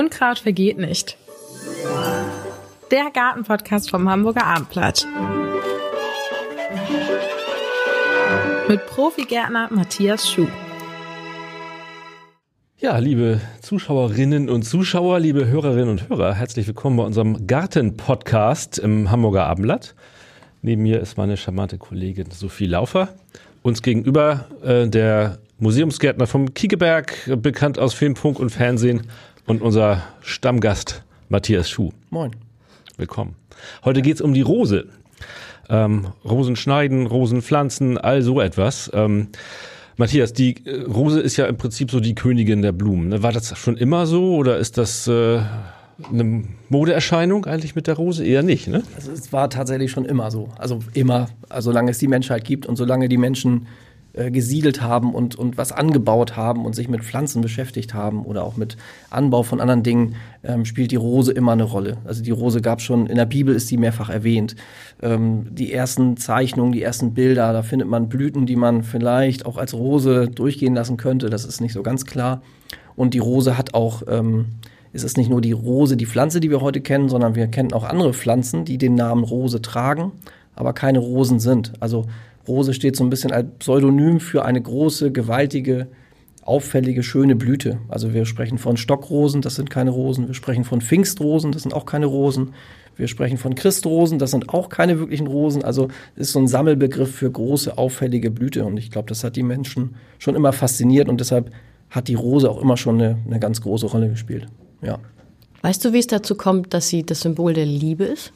Unkraut vergeht nicht. Der Gartenpodcast vom Hamburger Abendblatt. Mit Profigärtner Matthias Schuh. Ja, liebe Zuschauerinnen und Zuschauer, liebe Hörerinnen und Hörer, herzlich willkommen bei unserem Garten-Podcast im Hamburger Abendblatt. Neben mir ist meine charmante Kollegin Sophie Laufer. Uns gegenüber äh, der Museumsgärtner vom Kiekeberg, bekannt aus Film, Funk und Fernsehen und unser Stammgast Matthias Schuh. Moin. Willkommen. Heute geht's um die Rose. Ähm, Rosen schneiden, Rosen pflanzen, all so etwas. Ähm, Matthias, die äh, Rose ist ja im Prinzip so die Königin der Blumen. Ne? War das schon immer so oder ist das äh, eine Modeerscheinung eigentlich mit der Rose? Eher nicht, ne? Also es war tatsächlich schon immer so. Also immer, also solange es die Menschheit gibt und solange die Menschen äh, gesiedelt haben und, und was angebaut haben und sich mit Pflanzen beschäftigt haben oder auch mit Anbau von anderen Dingen, ähm, spielt die Rose immer eine Rolle. Also die Rose gab schon, in der Bibel ist die mehrfach erwähnt. Ähm, die ersten Zeichnungen, die ersten Bilder, da findet man Blüten, die man vielleicht auch als Rose durchgehen lassen könnte. Das ist nicht so ganz klar. Und die Rose hat auch, ähm, es ist nicht nur die Rose, die Pflanze, die wir heute kennen, sondern wir kennen auch andere Pflanzen, die den Namen Rose tragen, aber keine Rosen sind. Also Rose steht so ein bisschen als Pseudonym für eine große, gewaltige, auffällige, schöne Blüte. Also wir sprechen von Stockrosen, das sind keine Rosen. Wir sprechen von Pfingstrosen, das sind auch keine Rosen. Wir sprechen von Christrosen, das sind auch keine wirklichen Rosen. Also es ist so ein Sammelbegriff für große, auffällige Blüte. Und ich glaube, das hat die Menschen schon immer fasziniert und deshalb hat die Rose auch immer schon eine, eine ganz große Rolle gespielt. Ja. Weißt du, wie es dazu kommt, dass sie das Symbol der Liebe ist?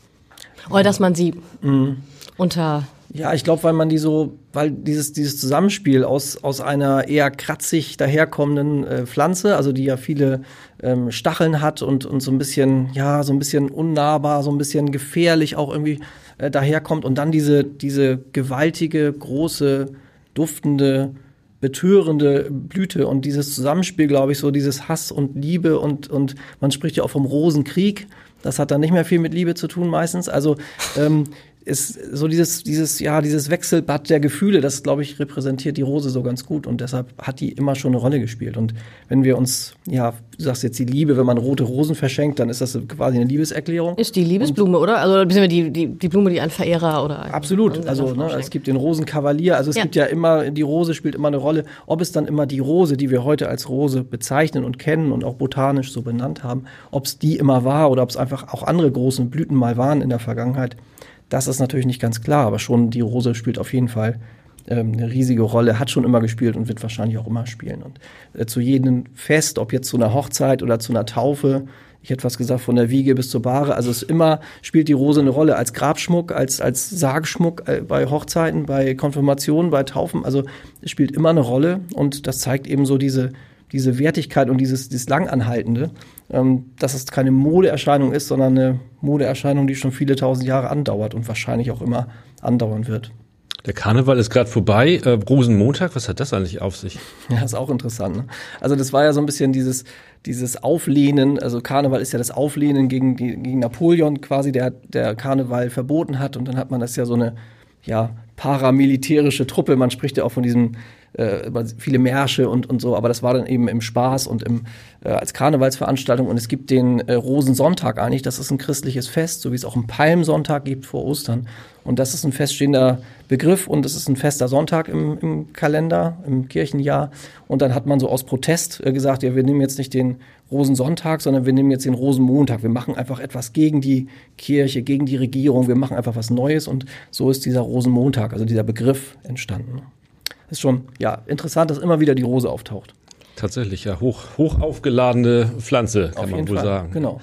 Oder dass man sie mhm. unter ja, ich glaube, weil man die so, weil dieses, dieses Zusammenspiel aus, aus einer eher kratzig daherkommenden äh, Pflanze, also die ja viele ähm, Stacheln hat und, und so ein bisschen, ja, so ein bisschen unnahbar, so ein bisschen gefährlich auch irgendwie äh, daherkommt und dann diese, diese gewaltige, große, duftende, betörende Blüte und dieses Zusammenspiel, glaube ich, so dieses Hass und Liebe und, und man spricht ja auch vom Rosenkrieg. Das hat dann nicht mehr viel mit Liebe zu tun meistens. Also ähm, ist so dieses, dieses, ja, dieses Wechselbad der Gefühle, das, glaube ich, repräsentiert die Rose so ganz gut und deshalb hat die immer schon eine Rolle gespielt. Und wenn wir uns, ja, du sagst jetzt die Liebe, wenn man rote Rosen verschenkt, dann ist das quasi eine Liebeserklärung. Ist die Liebesblume, und, oder? Also die, die, die Blume, die ein Verehrer oder. Absolut. Also ne, es gibt den Rosenkavalier, also es ja. gibt ja immer, die Rose spielt immer eine Rolle. Ob es dann immer die Rose, die wir heute als Rose bezeichnen und kennen und auch botanisch so benannt haben, ob es die immer war oder ob es einfach auch andere große Blüten mal waren in der Vergangenheit das ist natürlich nicht ganz klar, aber schon die Rose spielt auf jeden Fall ähm, eine riesige Rolle, hat schon immer gespielt und wird wahrscheinlich auch immer spielen. Und äh, zu jedem Fest, ob jetzt zu einer Hochzeit oder zu einer Taufe, ich hätte was gesagt, von der Wiege bis zur Bahre, also es immer spielt die Rose eine Rolle als Grabschmuck, als, als Sargschmuck äh, bei Hochzeiten, bei Konfirmationen, bei Taufen, also es spielt immer eine Rolle und das zeigt eben so diese, diese Wertigkeit und dieses, dieses Langanhaltende ähm, dass es keine Modeerscheinung ist, sondern eine Modeerscheinung, die schon viele tausend Jahre andauert und wahrscheinlich auch immer andauern wird. Der Karneval ist gerade vorbei. Äh, Rosenmontag, was hat das eigentlich auf sich? Ja, ist auch interessant. Ne? Also das war ja so ein bisschen dieses, dieses Auflehnen. Also Karneval ist ja das Auflehnen gegen, die, gegen Napoleon quasi, der, der Karneval verboten hat. Und dann hat man das ja so eine ja, paramilitärische Truppe. Man spricht ja auch von diesem äh, viele Märsche und, und so, aber das war dann eben im Spaß und im, äh, als Karnevalsveranstaltung. Und es gibt den äh, Rosensonntag eigentlich, das ist ein christliches Fest, so wie es auch einen Palmsonntag gibt vor Ostern. Und das ist ein feststehender Begriff und es ist ein fester Sonntag im, im Kalender, im Kirchenjahr. Und dann hat man so aus Protest äh, gesagt, ja, wir nehmen jetzt nicht den Rosensonntag, sondern wir nehmen jetzt den Rosenmontag. Wir machen einfach etwas gegen die Kirche, gegen die Regierung. Wir machen einfach was Neues und so ist dieser Rosenmontag, also dieser Begriff entstanden ist schon ja, interessant, dass immer wieder die Rose auftaucht. Tatsächlich, ja, hoch, hoch aufgeladene Pflanze, kann Auf man wohl Fall. sagen. Genau.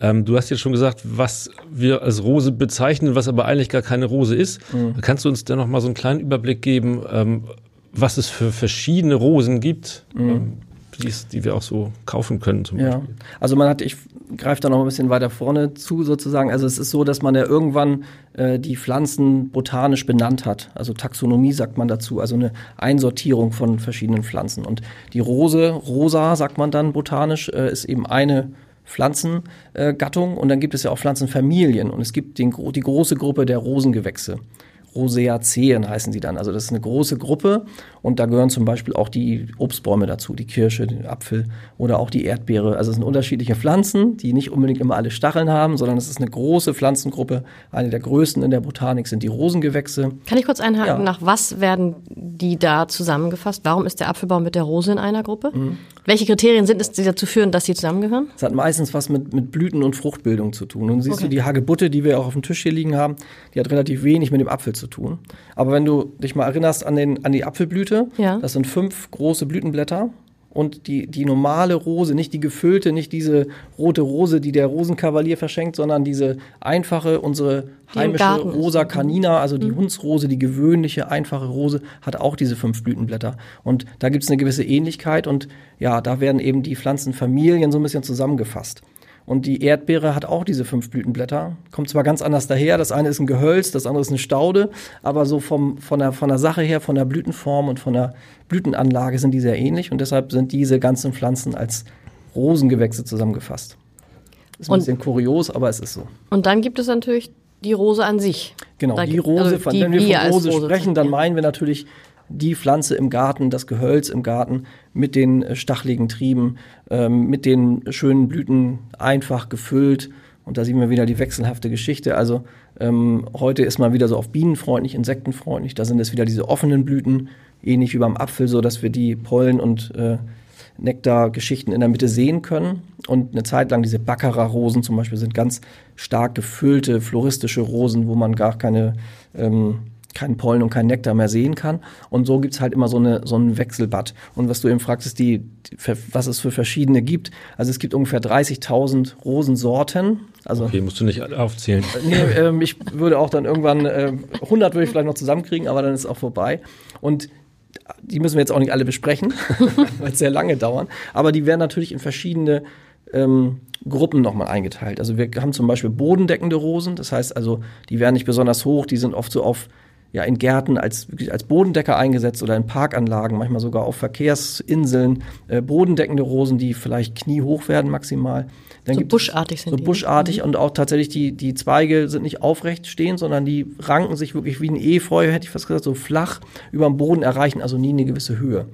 Ähm, du hast jetzt schon gesagt, was wir als Rose bezeichnen, was aber eigentlich gar keine Rose ist. Mhm. Kannst du uns denn noch mal so einen kleinen Überblick geben, ähm, was es für verschiedene Rosen gibt? Mhm. Ähm, die, die wir auch so kaufen können zum ja. Beispiel. Also man hat, ich greife da noch ein bisschen weiter vorne zu sozusagen. Also es ist so, dass man ja irgendwann äh, die Pflanzen botanisch benannt hat. Also Taxonomie sagt man dazu, also eine Einsortierung von verschiedenen Pflanzen. Und die Rose, rosa sagt man dann botanisch, äh, ist eben eine Pflanzengattung und dann gibt es ja auch Pflanzenfamilien und es gibt den, die große Gruppe der Rosengewächse. Roseaceen heißen sie dann. Also das ist eine große Gruppe Und da gehören zum Beispiel auch die Obstbäume dazu, die Kirsche, den Apfel oder auch die Erdbeere. Also es sind unterschiedliche Pflanzen, die nicht unbedingt immer alle Stacheln haben, sondern es ist eine große Pflanzengruppe. Eine der größten in der Botanik sind die Rosengewächse. Kann ich kurz einhaken, Ja. nach was werden die da zusammengefasst? Warum ist der Apfelbaum mit der Rose in einer Gruppe? Welche Kriterien sind es, die dazu führen, dass sie zusammengehören? Es hat meistens was mit, mit Blüten- und Fruchtbildung zu tun. Und siehst Okay. du die Hagebutte, die wir auch auf dem Tisch hier liegen haben, die hat relativ wenig mit dem Apfel zu tun. Aber wenn du dich mal erinnerst an, den, an die Apfelblüte, Ja. das sind fünf große Blütenblätter. Und die, die normale Rose, nicht die gefüllte, nicht diese rote Rose, die der Rosenkavalier verschenkt, sondern diese einfache, unsere heimische. Rosa Canina, also die Hundsrose, die gewöhnliche, einfache Rose, hat auch diese fünf Blütenblätter. Und da gibt es eine gewisse Ähnlichkeit und ja, da werden eben die Pflanzenfamilien so ein bisschen zusammengefasst. Und die Erdbeere hat auch diese fünf Blütenblätter. Kommt zwar ganz anders daher, das eine ist ein Gehölz, das andere ist eine Staude, aber so vom, von, der, von der Sache her, von der Blütenform und von der Blütenanlage sind die sehr ähnlich und deshalb sind diese ganzen Pflanzen als Rosengewächse zusammengefasst. Ist ein Und- bisschen kurios, aber es ist so. Und dann gibt es natürlich die Rose an sich. Genau, Da die Rose, also die wenn wir von Rose, Rose sprechen, dann meinen wir natürlich die Pflanze im Garten, das Gehölz im Garten mit den stacheligen Trieben, ähm, mit den schönen Blüten einfach gefüllt. Und da sehen wir wieder die wechselhafte Geschichte. Also ähm, heute ist man wieder so auf bienenfreundlich, insektenfreundlich. Da sind es wieder diese offenen Blüten, ähnlich wie beim Apfel, so dass wir die Pollen und äh, Nektargeschichten in der Mitte sehen können. Und eine Zeit lang diese Baccarat-Rosen zum Beispiel sind ganz stark gefüllte, floristische Rosen, wo man gar keine, ähm, keinen Pollen und keinen Nektar mehr sehen kann. Und so gibt's halt immer so, eine, so ein Wechselbad. Und was du eben fragtest, die, die, was es für verschiedene gibt. Also es gibt ungefähr 30.000 Rosensorten. Also Okay, musst du nicht aufzählen. Nee, ähm, ich würde auch dann irgendwann, ähm, 100 würde ich vielleicht noch zusammenkriegen, aber dann ist es auch vorbei. Und die müssen wir jetzt auch nicht alle besprechen, weil es sehr lange dauern. Aber die werden natürlich in verschiedene ähm, Gruppen nochmal eingeteilt. Also wir haben zum Beispiel bodendeckende Rosen, das heißt also, die werden nicht besonders hoch, die sind oft so auf ja, in Gärten als, wirklich als Bodendecker eingesetzt oder in Parkanlagen, manchmal sogar auf Verkehrsinseln, äh, bodendeckende Rosen, die vielleicht kniehoch werden maximal. Dann So es- buschartig sind so die, ne? buschartig und auch tatsächlich die, die Zweige sind nicht aufrecht stehen, sondern die ranken sich wirklich wie ein Efeu, hätte ich fast gesagt, so flach über dem Boden erreichen, also nie eine gewisse Höhe.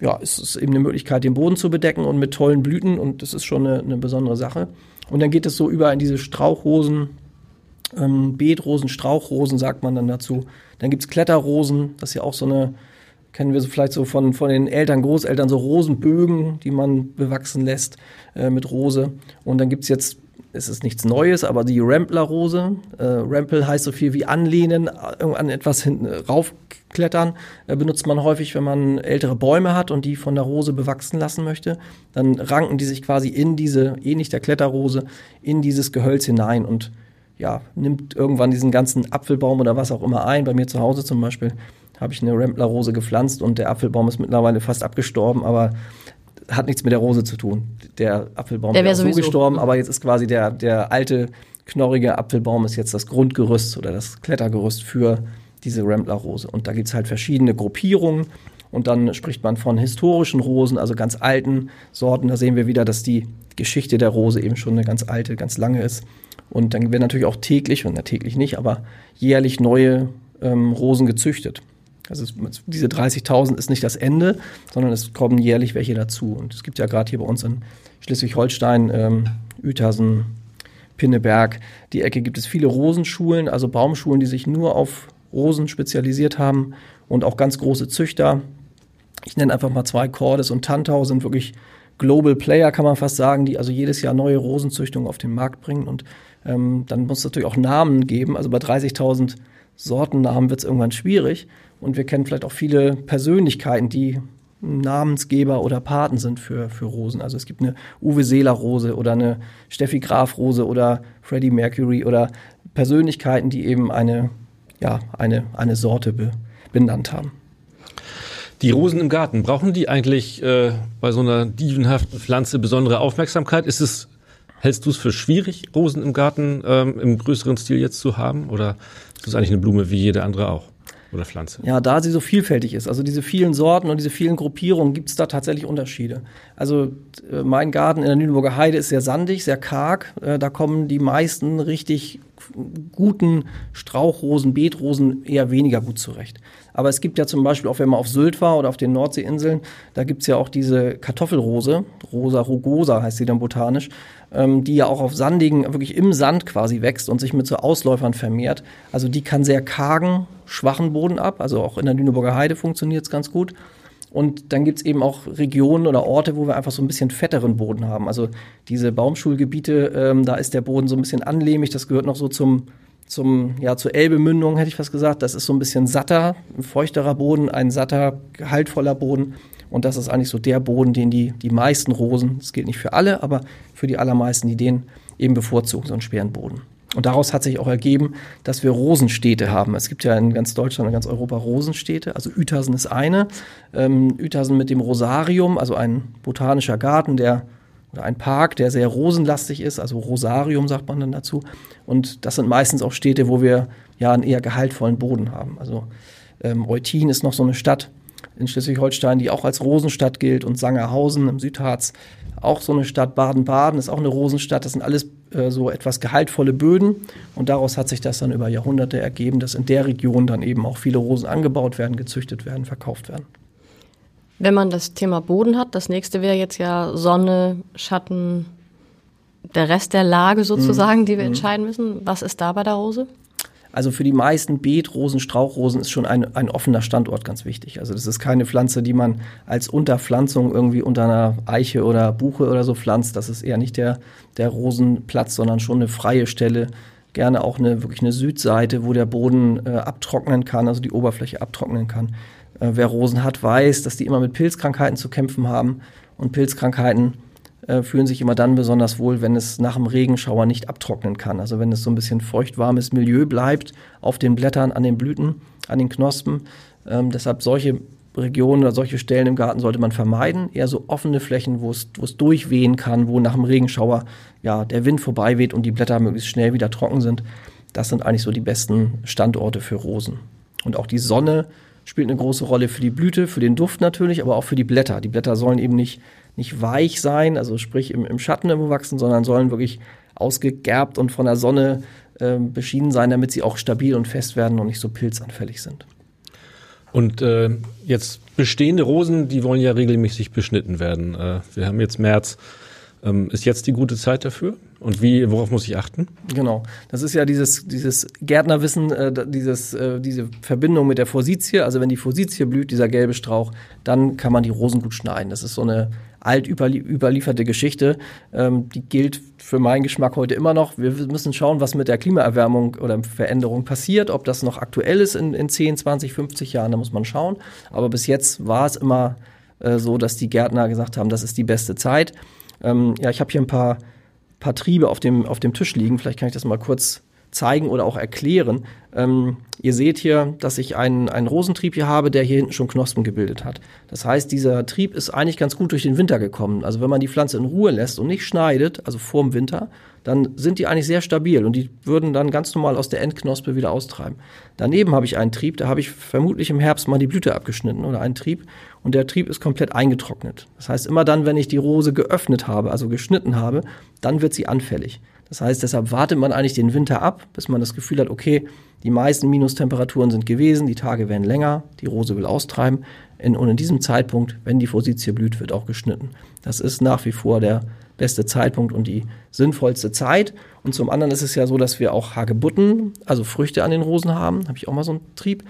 Ja, es ist eben eine Möglichkeit, den Boden zu bedecken und mit tollen Blüten und das ist schon eine, eine besondere Sache. Und dann geht es so über in diese Strauchrosen, ähm, Beetrosen, Strauchrosen sagt man dann dazu. Dann gibt's Kletterrosen, das ist ja auch so eine, kennen wir so vielleicht so von, von den Eltern, Großeltern, so Rosenbögen, die man bewachsen lässt äh, mit Rose. Und dann gibt's jetzt, es ist nichts Neues, aber die Rampler-Rose. Äh, Rampel heißt so viel wie anlehnen, äh, an etwas hinten raufklettern. Äh, benutzt man häufig, wenn man ältere Bäume hat und die von der Rose bewachsen lassen möchte. Dann ranken die sich quasi in diese, ähnlich der Kletterrose, in dieses Gehölz hinein und ja, nimmt irgendwann diesen ganzen Apfelbaum oder was auch immer ein. Bei mir zu Hause zum Beispiel habe ich eine Rempler-Rose gepflanzt und der Apfelbaum ist mittlerweile fast abgestorben, aber hat nichts mit der Rose zu tun. Der Apfelbaum Der wär wäre so gestorben, aber jetzt ist quasi der, der alte, knorrige Apfelbaum ist jetzt das Grundgerüst oder das Klettergerüst für diese Rempler-Rose. Und da gibt's halt verschiedene Gruppierungen. Und dann spricht man von historischen Rosen, also ganz alten Sorten. Da sehen wir wieder, dass die Geschichte der Rose eben schon eine ganz alte, ganz lange ist. Und dann werden natürlich auch täglich, und täglich nicht, aber jährlich neue ähm, Rosen gezüchtet. Also es, diese 30.000 ist nicht das Ende, sondern es kommen jährlich welche dazu. Und es gibt ja gerade hier bei uns in Schleswig-Holstein, ähm, Uetersen, Pinneberg, die Ecke gibt es viele Rosenschulen, also Baumschulen, die sich nur auf Rosen spezialisiert haben und auch ganz große Züchter. Ich nenne einfach mal zwei, Cordes und Tantau sind wirklich Global Player, kann man fast sagen, die also jedes Jahr neue Rosenzüchtungen auf den Markt bringen. Und ähm, dann muss es natürlich auch Namen geben. Also bei 30.000 Sortennamen wird es irgendwann schwierig. Und wir kennen vielleicht auch viele Persönlichkeiten, die Namensgeber oder Paten sind für, für Rosen. Also es gibt eine Uwe Seeler Rose oder eine Steffi Graf Rose oder Freddie Mercury oder Persönlichkeiten, die eben eine, ja, eine, eine Sorte be, benannt haben. Die Rosen im Garten, brauchen die eigentlich äh, bei so einer dievenhaften Pflanze besondere Aufmerksamkeit? Ist es, hältst du es für schwierig, Rosen im Garten ähm, im größeren Stil jetzt zu haben? Oder ist es eigentlich eine Blume wie jede andere auch? Oder Pflanze? Ja, da sie so vielfältig ist, also diese vielen Sorten und diese vielen Gruppierungen, gibt es da tatsächlich Unterschiede. Also äh, mein Garten in der Lüneburger Heide ist sehr sandig, sehr karg. Äh, da kommen die meisten richtig guten Strauchrosen, Beetrosen eher weniger gut zurecht. Aber es gibt ja zum Beispiel, auch wenn man auf Sylt war oder auf den Nordseeinseln, da gibt's ja auch diese Kartoffelrose, Rosa rugosa heißt sie dann botanisch, ähm, die ja auch auf sandigen, wirklich im Sand quasi wächst und sich mit so Ausläufern vermehrt. Also die kann sehr kargen, schwachen Boden ab, also auch in der Lüneburger Heide funktioniert's ganz gut. Und dann gibt's eben auch Regionen oder Orte, wo wir einfach so ein bisschen fetteren Boden haben. Also diese Baumschulgebiete, ähm, da ist der Boden so ein bisschen anlehmig. Das gehört noch so zum, zum, ja, zur Elbemündung, hätte ich fast gesagt. Das ist so ein bisschen satter, ein feuchterer Boden, ein satter, gehaltvoller Boden. Und das ist eigentlich so der Boden, den die, die meisten Rosen, das gilt nicht für alle, aber für die allermeisten, die den eben bevorzugen, so einen schweren Boden. Und daraus hat sich auch ergeben, dass wir Rosenstädte haben. Es gibt ja in ganz Deutschland und ganz Europa Rosenstädte. Also Uetersen ist eine. Ähm, Uetersen mit dem Rosarium, also ein botanischer Garten, der oder ein Park, der sehr rosenlastig ist, also Rosarium sagt man dann dazu. Und das sind meistens auch Städte, wo wir ja einen eher gehaltvollen Boden haben. Also ähm, Eutin ist noch so eine Stadt in Schleswig-Holstein, die auch als Rosenstadt gilt und Sangerhausen im Südharz auch so eine Stadt Baden-Baden ist auch eine Rosenstadt. Das sind alles äh, so etwas gehaltvolle Böden. Und daraus hat sich das dann über Jahrhunderte ergeben, dass in der Region dann eben auch viele Rosen angebaut werden, gezüchtet werden, verkauft werden. Wenn man das Thema Boden hat, das nächste wäre jetzt ja Sonne, Schatten, der Rest der Lage sozusagen, mhm. die wir mhm. entscheiden müssen. Was ist da bei der Rose? Also für die meisten Beetrosen, Strauchrosen ist schon ein, ein offener Standort ganz wichtig. Also das ist keine Pflanze, die man als Unterpflanzung irgendwie unter einer Eiche oder Buche oder so pflanzt. Das ist eher nicht der, der Rosenplatz, sondern schon eine freie Stelle. Gerne auch eine wirklich eine Südseite, wo der Boden äh, abtrocknen kann, also die Oberfläche abtrocknen kann. Äh, wer Rosen hat, weiß, dass die immer mit Pilzkrankheiten zu kämpfen haben. Und Pilzkrankheiten äh, fühlen sich immer dann besonders wohl, wenn es nach dem Regenschauer nicht abtrocknen kann. Also wenn es so ein bisschen feuchtwarmes Milieu bleibt auf den Blättern, an den Blüten, an den Knospen. Ähm, deshalb solche Regionen oder solche Stellen im Garten sollte man vermeiden. Eher so offene Flächen, wo es, durchwehen kann, wo nach dem Regenschauer ja der Wind vorbeiweht und die Blätter möglichst schnell wieder trocken sind. Das sind eigentlich so die besten Standorte für Rosen. Und auch die Sonne spielt eine große Rolle für die Blüte, für den Duft natürlich, aber auch für die Blätter. Die Blätter sollen eben nicht nicht weich sein, also sprich im, im Schatten irgendwo wachsen, sondern sollen wirklich ausgegerbt und von der Sonne äh, beschienen sein, damit sie auch stabil und fest werden und nicht so pilzanfällig sind. Und äh, jetzt bestehende Rosen, die wollen ja regelmäßig beschnitten werden. Äh, wir haben jetzt März. Ähm, ist jetzt die gute Zeit dafür? Und wie, worauf muss ich achten? Genau. Das ist ja dieses, dieses Gärtnerwissen, äh, dieses, äh, diese Verbindung mit der Forsythie. Also wenn die Forsythie blüht, dieser gelbe Strauch, dann kann man die Rosen gut schneiden. Das ist so eine alt überlieferte Geschichte. Ähm, die gilt für meinen Geschmack heute immer noch. Wir müssen schauen, was mit der Klimaerwärmung oder Veränderung passiert, ob das noch aktuell ist in, in 10, 20, 50 Jahren, da muss man schauen. Aber bis jetzt war es immer äh, so, dass die Gärtner gesagt haben, das ist die beste Zeit. Ähm, ja, ich habe hier ein paar, paar Triebe auf dem, auf dem Tisch liegen. Vielleicht kann ich das mal kurz zeigen oder auch erklären. Ähm, ihr seht hier, dass ich einen, einen Rosentrieb hier habe, der hier hinten schon Knospen gebildet hat. Das heißt, dieser Trieb ist eigentlich ganz gut durch den Winter gekommen. Also wenn man die Pflanze in Ruhe lässt und nicht schneidet, also vorm Winter, dann sind die eigentlich sehr stabil und die würden dann ganz normal aus der Endknospe wieder austreiben. Daneben habe ich einen Trieb, da habe ich vermutlich im Herbst mal die Blüte abgeschnitten oder einen Trieb und der Trieb ist komplett eingetrocknet. Das heißt, immer dann, wenn ich die Rose geöffnet habe, also geschnitten habe, dann wird sie anfällig. Das heißt, deshalb wartet man eigentlich den Winter ab, bis man das Gefühl hat, okay, die meisten Minustemperaturen sind gewesen, die Tage werden länger, die Rose will austreiben. und in diesem Zeitpunkt, wenn die Forsythie blüht, wird auch geschnitten. Das ist nach wie vor der beste Zeitpunkt und die sinnvollste Zeit. Und zum anderen ist es ja so, dass wir auch Hagebutten, also Früchte an den Rosen haben. Habe ich auch mal so einen Trieb.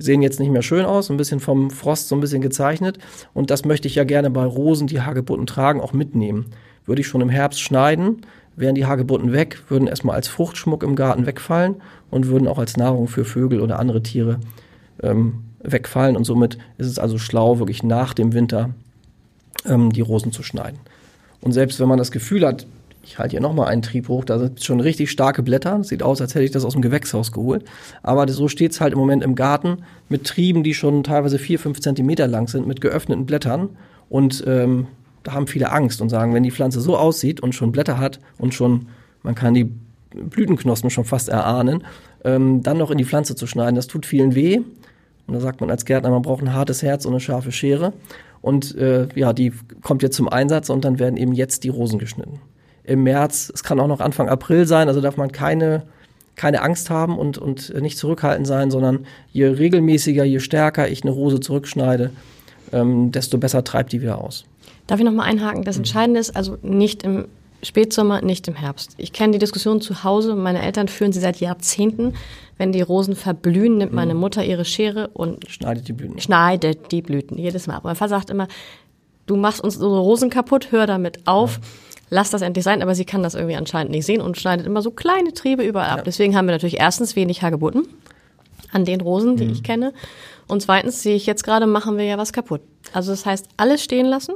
Sehen jetzt nicht mehr schön aus, ein bisschen vom Frost so ein bisschen gezeichnet. Und das möchte ich ja gerne bei Rosen, die Hagebutten tragen, auch mitnehmen. Würde ich schon im Herbst schneiden, wären die Hagebutten weg, würden erstmal als Fruchtschmuck im Garten wegfallen und würden auch als Nahrung für Vögel oder andere Tiere ähm, wegfallen. Und somit ist es also schlau, wirklich nach dem Winter ähm, die Rosen zu schneiden. Und selbst wenn man das Gefühl hat, ich halte hier nochmal einen Trieb hoch, da sind schon richtig starke Blätter. Sieht aus, als hätte ich das aus dem Gewächshaus geholt. Aber so steht es halt im Moment im Garten mit Trieben, die schon teilweise vier, fünf Zentimeter lang sind, mit geöffneten Blättern. Und ähm, da haben viele Angst und sagen, wenn die Pflanze so aussieht und schon Blätter hat und schon, man kann die Blütenknospen schon fast erahnen, ähm, dann noch in die Pflanze zu schneiden, das tut vielen weh. Und da sagt man als Gärtner, man braucht ein hartes Herz und eine scharfe Schere. Und äh, ja, die kommt jetzt zum Einsatz und dann werden eben jetzt die Rosen geschnitten. Im März, es kann auch noch Anfang April sein, also darf man keine keine Angst haben und, und nicht zurückhaltend sein, sondern je regelmäßiger, je stärker ich eine Rose zurückschneide, ähm, desto besser treibt die wieder aus. Darf ich noch mal einhaken? Das Entscheidende ist also nicht im Spätsommer, nicht im Herbst. Ich kenne die Diskussion zu Hause. Meine Eltern führen sie seit Jahrzehnten. Wenn die Rosen verblühen, nimmt meine Mutter ihre Schere und Schneidet die Blüten. schneidet die Blüten jedes Mal. Aber mein Vater sagt immer, du machst uns unsere Rosen kaputt, hör damit auf. Lass das endlich sein, aber sie kann das irgendwie anscheinend nicht sehen und schneidet immer so kleine Triebe überall ab. Deswegen haben wir natürlich erstens wenig Hagebutten an den Rosen, die ich kenne. Und zweitens sehe ich jetzt gerade, machen wir ja was kaputt. Also das heißt, alles stehen lassen.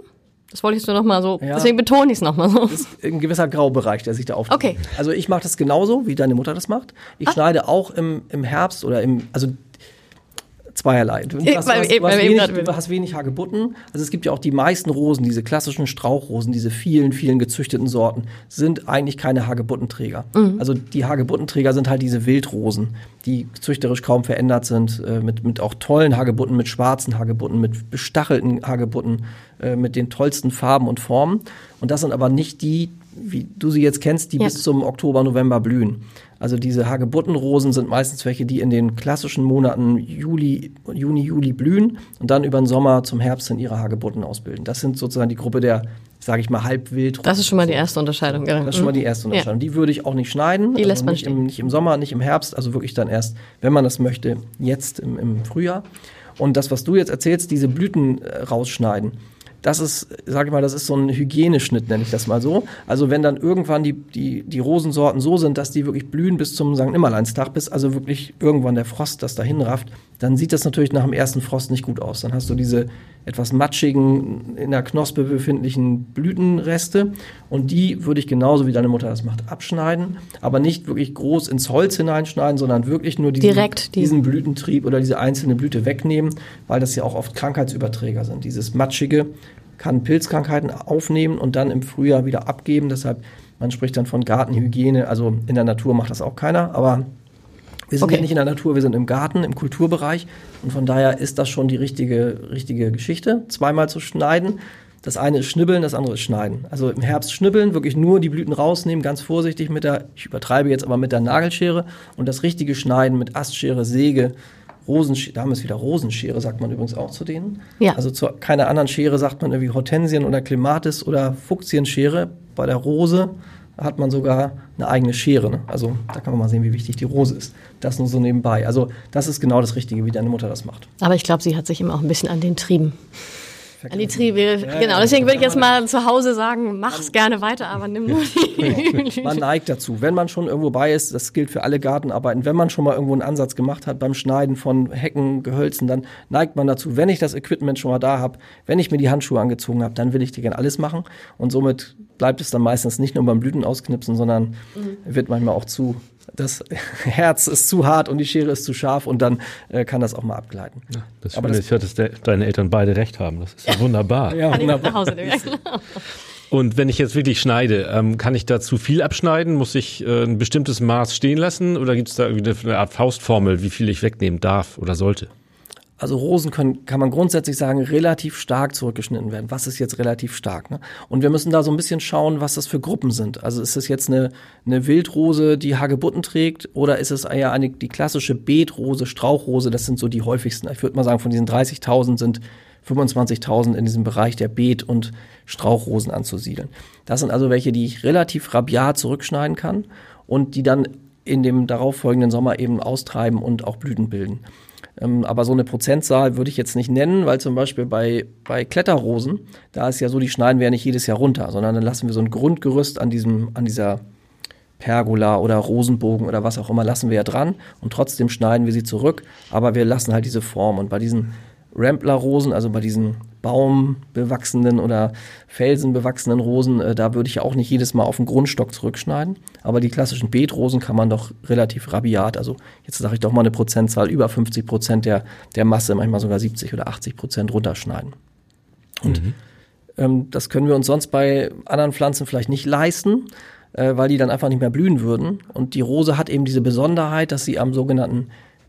Das wollte ich so nochmal so, Ja. deswegen betone ich es nochmal so. ist ein gewisser Graubereich, der sich da auftut. Okay. Also ich mache das genauso, wie deine Mutter das macht. Ich schneide auch im, im Herbst oder im, also zweierlei. Du hast, hast, eben- hast, wenig, hast wenig Hagebutten. Also es gibt ja auch die meisten Rosen, diese klassischen Strauchrosen, diese vielen, vielen gezüchteten Sorten, sind eigentlich keine Hagebuttenträger. Mhm. Also die Hagebuttenträger sind halt diese Wildrosen, die züchterisch kaum verändert sind, äh, mit, mit auch tollen Hagebutten, mit schwarzen Hagebutten, mit bestachelten Hagebutten, äh, mit den tollsten Farben und Formen. Und das sind aber nicht die, wie du sie jetzt kennst, die Ja. bis zum Oktober, November blühen. Also diese Hagebuttenrosen sind meistens welche, die in den klassischen Monaten Juli, Juni, Juli blühen und dann über den Sommer zum Herbst hin ihre Hagebutten ausbilden. Das sind sozusagen die Gruppe der, sage ich mal, Halbwildrosen. Das ist schon mal die erste Unterscheidung. genau. Das ist schon mal die erste Unterscheidung. Die würde ich auch nicht schneiden. Die lässt man nicht, im, nicht im Sommer, nicht im Herbst, also wirklich dann erst, wenn man das möchte, jetzt im, im Frühjahr. Und das, was du jetzt erzählst, diese Blüten äh, rausschneiden, das ist, sag ich mal, das ist so ein Hygieneschnitt, nenne ich das mal so. Also wenn dann irgendwann die, die, die Rosensorten so sind, dass die wirklich blühen bis zum St. Nimmerleinstag, bis also wirklich irgendwann der Frost das dahin rafft, dann sieht das natürlich nach dem ersten Frost nicht gut aus. Dann hast du diese etwas matschigen, in der Knospe befindlichen Blütenreste und die würde ich genauso wie deine Mutter das macht, abschneiden, aber nicht wirklich groß ins Holz hineinschneiden, sondern wirklich nur diesen, Direkt die- diesen Blütentrieb oder diese einzelne Blüte wegnehmen, weil das ja auch oft Krankheitsüberträger sind. Dieses matschige kann Pilzkrankheiten aufnehmen und dann im Frühjahr wieder abgeben. Deshalb, man spricht dann von Gartenhygiene. Also in der Natur macht das auch keiner, aber wir sind Okay. ja nicht in der Natur, wir sind im Garten, im Kulturbereich. Und von daher ist das schon die richtige, richtige Geschichte, zweimal zu schneiden. Das eine ist schnibbeln, das andere ist schneiden. Also im Herbst schnibbeln, wirklich nur die Blüten rausnehmen, ganz vorsichtig mit der, ich übertreibe jetzt aber mit der Nagelschere und das richtige Schneiden mit Astschere, Säge, Rosenschere, da haben wir es wieder Rosenschere, sagt man übrigens auch zu denen. Ja. Also zu keiner anderen Schere sagt man irgendwie Hortensien oder Clematis oder Fuchsienschere. Bei der Rose hat man sogar eine eigene Schere. Ne? Also da kann man mal sehen, wie wichtig die Rose ist. Das nur so nebenbei. Also das ist genau das Richtige, wie deine Mutter das macht. Aber ich glaube, sie hat sich immer auch ein bisschen an den Trieben. An die Triebe, genau. Deswegen würde ich jetzt mal zu Hause sagen, mach's gerne weiter, aber nimm nur die. Man neigt dazu. Wenn man schon irgendwo bei ist, das gilt für alle Gartenarbeiten, wenn man schon mal irgendwo einen Ansatz gemacht hat beim Schneiden von Hecken, Gehölzen, dann neigt man dazu, wenn ich das Equipment schon mal da habe, wenn ich mir die Handschuhe angezogen habe, dann will ich dir gerne alles machen. Und somit bleibt es dann meistens nicht nur beim Blüten ausknipsen, sondern wird manchmal auch zu, das Herz ist zu hart und die Schere ist zu scharf und dann äh, kann das auch mal abgleiten. Das Aber Schöne das- ist ja, dass der, deine Eltern beide recht haben. Das ist ja wunderbar. Ja, wunderbar. Und wenn ich jetzt wirklich schneide, ähm, kann ich da zu viel abschneiden? Muss ich äh, ein bestimmtes Maß stehen lassen? Oder gibt es da irgendwie eine, eine Art Faustformel, wie viel ich wegnehmen darf oder sollte? Also Rosen können, kann man grundsätzlich sagen, relativ stark zurückgeschnitten werden. Was ist jetzt relativ stark? Ne? Und wir müssen da so ein bisschen schauen, was das für Gruppen sind. Also ist es jetzt eine, eine Wildrose, die Hagebutten trägt, oder ist es eher eine, die klassische Beetrose, Strauchrose? Das sind so die häufigsten. Ich würde mal sagen, von diesen 30.000 sind 25.000 in diesem Bereich der Beet- und Strauchrosen anzusiedeln. Das sind also welche, die ich relativ rabiat zurückschneiden kann und die dann in dem darauffolgenden Sommer eben austreiben und auch Blüten bilden. Ähm, aber so eine Prozentzahl würde ich jetzt nicht nennen, weil zum Beispiel bei, bei Kletterrosen, da ist ja so, die schneiden wir ja nicht jedes Jahr runter, sondern dann lassen wir so ein Grundgerüst an diesem, an dieser Pergola oder Rosenbogen oder was auch immer lassen wir ja dran und trotzdem schneiden wir sie zurück, aber wir lassen halt diese Form und bei diesen Rambler-Rosen, also bei diesen baumbewachsenen oder felsenbewachsenen Rosen, äh, da würde ich ja auch nicht jedes Mal auf den Grundstock zurückschneiden. Aber die klassischen Beetrosen kann man doch relativ rabiat, also jetzt sage ich doch mal eine Prozentzahl, über 50 Prozent der, der Masse, manchmal sogar 70 oder 80 Prozent runterschneiden. Und ähm, das können wir uns sonst bei anderen Pflanzen vielleicht nicht leisten, äh, weil die dann einfach nicht mehr blühen würden. Und die Rose hat eben diese Besonderheit, dass sie am sogenannten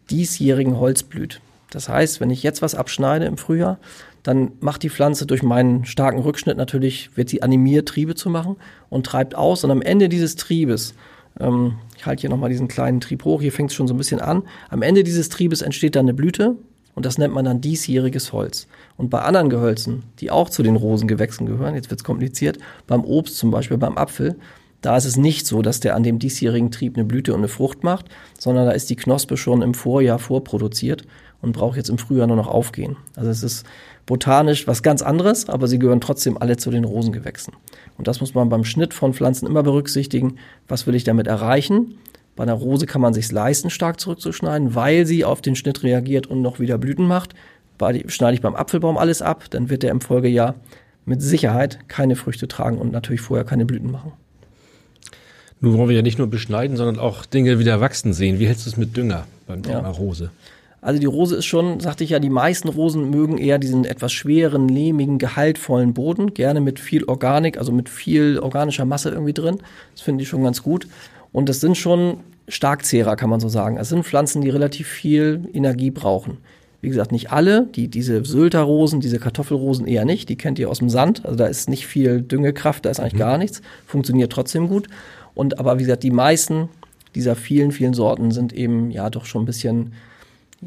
diesjährigen Holz blüht. Das heißt, wenn ich jetzt was abschneide im Frühjahr, dann macht die Pflanze durch meinen starken Rückschnitt natürlich, wird sie animiert, Triebe zu machen und treibt aus. Und am Ende dieses Triebes Ähm, ich halte hier nochmal diesen kleinen Trieb hoch. Hier fängt es schon so ein bisschen an. Am Ende dieses Triebes entsteht dann eine Blüte und das nennt man dann diesjähriges Holz. Und bei anderen Gehölzen, die auch zu den Rosengewächsen gehören, jetzt wird es kompliziert, beim Obst zum Beispiel, beim Apfel, da ist es nicht so, dass der an dem diesjährigen Trieb eine Blüte und eine Frucht macht, sondern da ist die Knospe schon im Vorjahr vorproduziert und braucht jetzt im Frühjahr nur noch aufgehen. Also es ist botanisch was ganz anderes, aber sie gehören trotzdem alle zu den Rosengewächsen. Und das muss man beim Schnitt von Pflanzen immer berücksichtigen. Was will ich damit erreichen? Bei einer Rose kann man sich leisten, stark zurückzuschneiden, weil sie auf den Schnitt reagiert und noch wieder Blüten macht. Bei, schneide ich beim Apfelbaum alles ab, dann wird der im Folgejahr mit Sicherheit keine Früchte tragen und natürlich vorher keine Blüten machen. Nun wollen wir ja nicht nur beschneiden, sondern auch Dinge wieder wachsen sehen. Wie hältst du es mit Dünger beim Thema Ja. Rose? Also die Rose ist schon, sagte ich ja, die meisten Rosen mögen eher diesen etwas schweren, lehmigen, gehaltvollen Boden, gerne mit viel Organik, also mit viel organischer Masse irgendwie drin. Das finde ich schon ganz gut. Und das sind schon Starkzehrer, kann man so sagen. Es sind Pflanzen, die relativ viel Energie brauchen. Wie gesagt, nicht alle, die, diese Sylterrosen, diese Kartoffelrosen eher nicht, die kennt ihr aus dem Sand, also da ist nicht viel Düngekraft, da ist eigentlich gar nichts, funktioniert trotzdem gut. Und aber wie gesagt, die meisten dieser vielen, vielen Sorten sind eben ja doch schon ein bisschen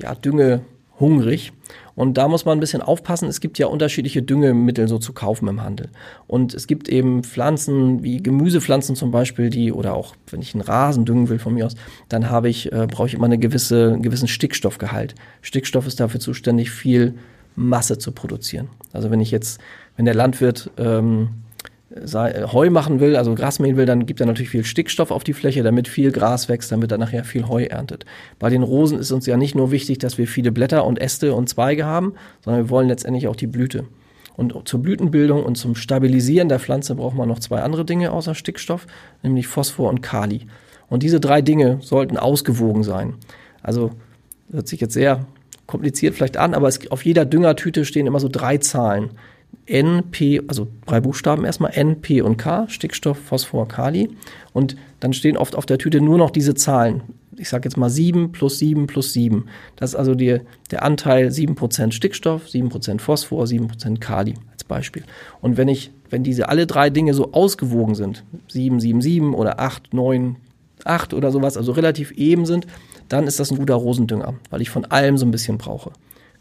ja, Dünge hungrig. Und da muss man ein bisschen aufpassen. Es gibt ja unterschiedliche Düngemittel so zu kaufen im Handel. Und es gibt eben Pflanzen wie Gemüsepflanzen zum Beispiel, die, oder auch wenn ich einen Rasen düngen will von mir aus, dann habe ich, äh, brauche ich immer eine gewisse, einen gewissen Stickstoffgehalt. Stickstoff ist dafür zuständig, viel Masse zu produzieren. Also wenn ich jetzt, wenn der Landwirt ähm, äh, Heu machen will, also Gras mähen will, dann gibt er natürlich viel Stickstoff auf die Fläche, damit viel Gras wächst, damit er nachher viel Heu erntet. Bei den Rosen ist uns ja nicht nur wichtig, dass wir viele Blätter und Äste und Zweige haben, sondern wir wollen letztendlich auch die Blüte. Und zur Blütenbildung und zum Stabilisieren der Pflanze braucht man noch zwei andere Dinge außer Stickstoff, nämlich Phosphor und Kali. Und diese drei Dinge sollten ausgewogen sein. Also hört sich jetzt sehr kompliziert vielleicht an, aber es, auf jeder Düngertüte stehen immer so drei Zahlen. N, P, also drei Buchstaben erstmal, N, P und K, Stickstoff, Phosphor, Kali. Und dann stehen oft auf der Tüte nur noch diese Zahlen. Ich sage jetzt mal 7 plus 7 plus 7. Das ist also die, der Anteil 7% Stickstoff, 7% Phosphor, 7% Kali als Beispiel. Und wenn ich, wenn diese alle drei Dinge so ausgewogen sind, 7, 7, 7 oder 8, 9, 8 oder sowas, also relativ eben sind, dann ist das ein guter Rosendünger, weil ich von allem so ein bisschen brauche.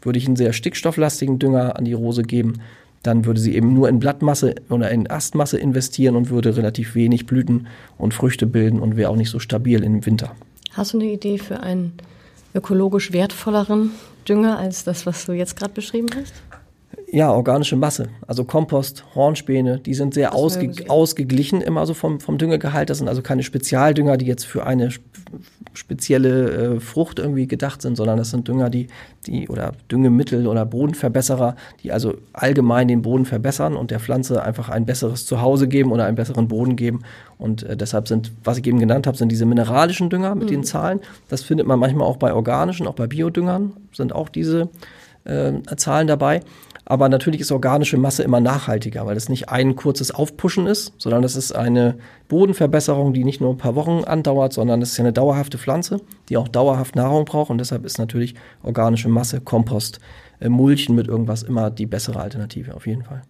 Würde ich einen sehr stickstofflastigen Dünger an die Rose geben, dann würde sie eben nur in Blattmasse oder in Astmasse investieren und würde relativ wenig Blüten und Früchte bilden und wäre auch nicht so stabil im Winter. Hast du eine Idee für einen ökologisch wertvolleren Dünger als das, was du jetzt gerade beschrieben hast? Ja, organische Masse, also Kompost, Hornspäne, die sind sehr ausge ausgeglichen immer so vom, vom Düngegehalt. Das sind also keine Spezialdünger, die jetzt für eine sp- spezielle äh, Frucht irgendwie gedacht sind, sondern das sind Dünger, die, die oder Düngemittel oder Bodenverbesserer, die also allgemein den Boden verbessern und der Pflanze einfach ein besseres Zuhause geben oder einen besseren Boden geben. Und äh, deshalb sind, was ich eben genannt habe, sind diese mineralischen Dünger mit den Zahlen. Das findet man manchmal auch bei organischen, auch bei Biodüngern sind auch diese äh, Zahlen dabei. Aber natürlich ist organische Masse immer nachhaltiger, weil das nicht ein kurzes Aufpushen ist, sondern das ist eine Bodenverbesserung, die nicht nur ein paar Wochen andauert, sondern das ist eine dauerhafte Pflanze, die auch dauerhaft Nahrung braucht. Und deshalb ist natürlich organische Masse, Kompost, äh, Mulchen mit irgendwas immer die bessere Alternative, auf jeden Fall.